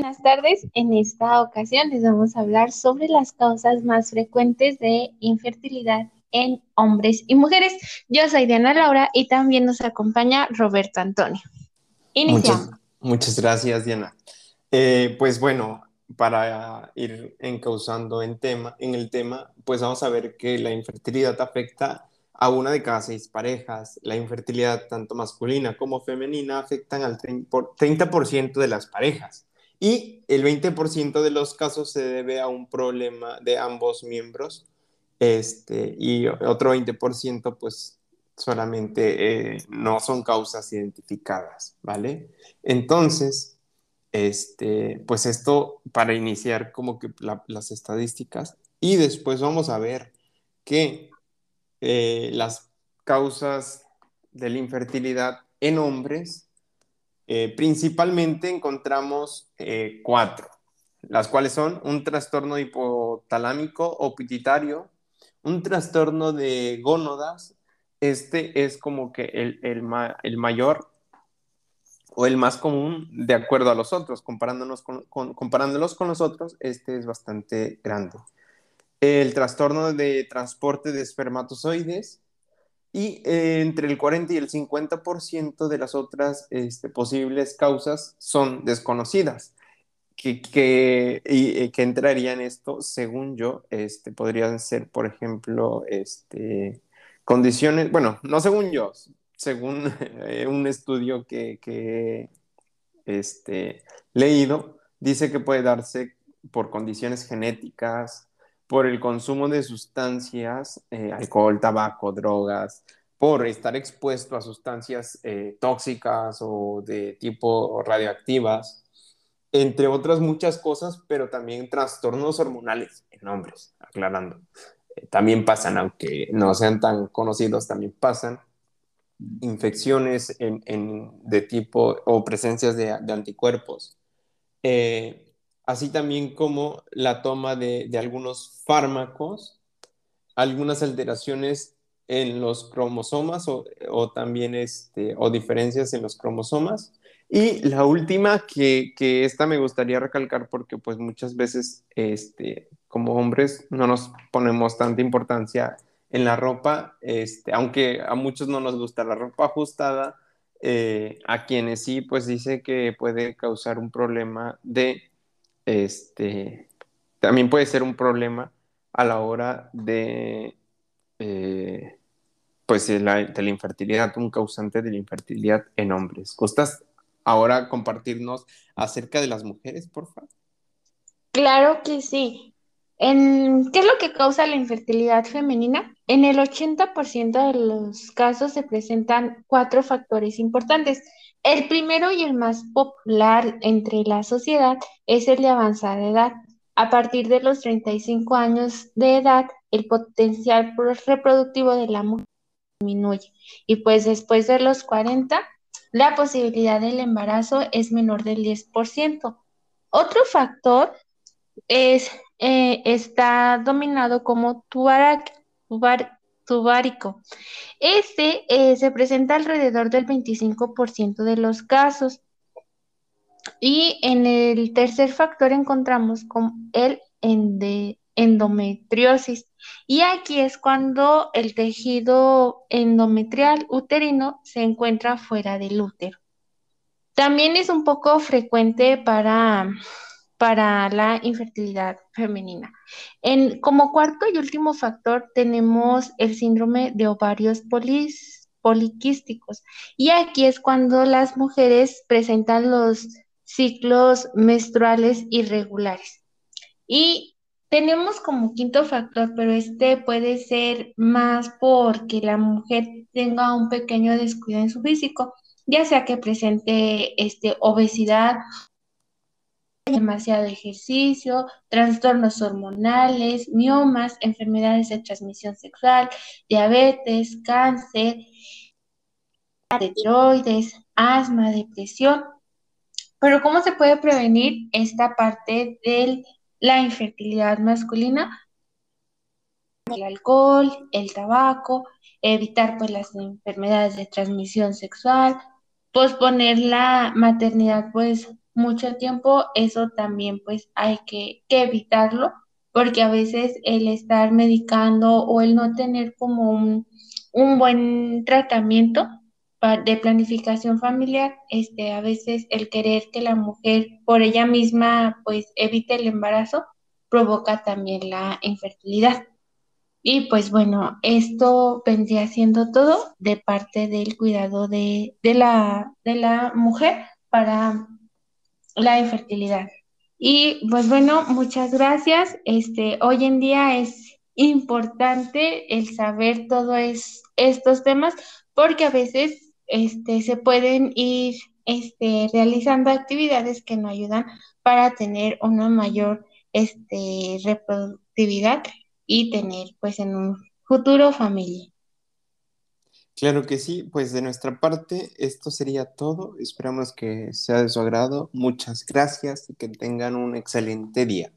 buenas tardes. En esta ocasión les vamos a hablar sobre las causas más frecuentes de infertilidad en hombres y mujeres. Yo soy Diana Laura y también nos acompaña Roberto Antonio. Iniciamos. Muchas, gracias, Diana. Eh, pues bueno, para ir encauzando en, tema, en el tema, pues vamos a ver que la infertilidad afecta a una de cada seis parejas. La infertilidad, tanto masculina como femenina, afectan al 30% de las parejas. Y el 20% de los casos se debe a un problema de ambos miembros. Este, y otro 20% pues solamente eh, no son causas identificadas, ¿vale? Entonces, este, pues esto para iniciar como que las estadísticas y después vamos a ver que eh, las causas de la infertilidad en hombres, eh, principalmente encontramos eh, cuatro, las cuales son un trastorno hipotalámico o pituitario, un trastorno de gónodas, este es como que el, el, mayor o el más común de acuerdo a los otros, comparándonos comparándolos con los otros, este es bastante grande. El trastorno de transporte de espermatozoides y eh, entre el 40 y el 50% de las otras este, posibles causas son desconocidas. Que, que, y, eh, entraría en esto, según yo, este, podrían ser, por ejemplo, este, condiciones, bueno, no según yo, según eh, un estudio que, que leído, dice que puede darse por condiciones genéticas, por el consumo de sustancias, eh, alcohol, tabaco, drogas, por estar expuesto a sustancias eh, tóxicas o de tipo radioactivas, entre otras muchas cosas, pero también trastornos hormonales en hombres, aclarando. Eh, también pasan, aunque no sean tan conocidos, también pasan infecciones de tipo o presencias de, de anticuerpos así también como la toma de, algunos fármacos, algunas alteraciones en los cromosomas o, también este, o diferencias en los cromosomas. Y la última, que, que, esta me gustaría recalcar porque pues muchas veces este, como hombres no nos ponemos tanta importancia en la ropa, este, aunque a muchos no nos gusta la ropa ajustada, eh, a quienes sí, pues dice que puede causar un problema de este, también puede ser un problema a la hora de, eh, pues de la, infertilidad, un causante de la infertilidad en hombres. ¿Gustas ahora compartirnos acerca de las mujeres, por favor? Claro que sí. ¿Qué es lo que causa la infertilidad femenina? En el 80% de los casos se presentan cuatro factores importantes. El primero y el más popular entre la sociedad es el de avanzada edad. A partir de los 35 años de edad, el potencial reproductivo de la mujer disminuye y pues después de los 40, la posibilidad del embarazo es menor del 10%. Otro factor es, eh, está dominado como tubar, tubárico. Este eh, se presenta alrededor del 25% de los casos. Y en el tercer factor encontramos con el endometriosis. Y aquí es cuando el tejido endometrial uterino se encuentra fuera del útero. También es un poco frecuente para para la infertilidad femenina. En, como cuarto y último factor tenemos el síndrome de ovarios poliquísticos. Y aquí es cuando las mujeres presentan los ciclos menstruales irregulares. Y tenemos como quinto factor, pero este puede ser más porque la mujer tenga un pequeño descuido en su físico, ya sea que presente este, obesidad demasiado ejercicio, trastornos hormonales, miomas, enfermedades de transmisión sexual, diabetes, cáncer, de asma, depresión. Pero ¿cómo se puede prevenir esta parte de la infertilidad masculina? El alcohol, el tabaco, evitar pues las enfermedades de transmisión sexual, posponer la maternidad pues mucho tiempo, eso también pues hay que, evitarlo, porque a veces el estar medicando o el no tener como un, un buen tratamiento de planificación familiar, este, a veces el querer que la mujer por ella misma pues evite el embarazo provoca también la infertilidad. Y pues bueno, esto vendría siendo todo de parte del cuidado de, la, de la mujer para la infertilidad. Y pues bueno, muchas gracias. Este, hoy en día es importante el saber todos estos temas porque a veces este, se pueden ir este, realizando actividades que nos ayudan para tener una mayor este, reproductividad y tener pues en un futuro familia. Claro que sí, pues de nuestra parte esto sería todo. Esperamos que sea de su agrado. Muchas gracias y que tengan un excelente día.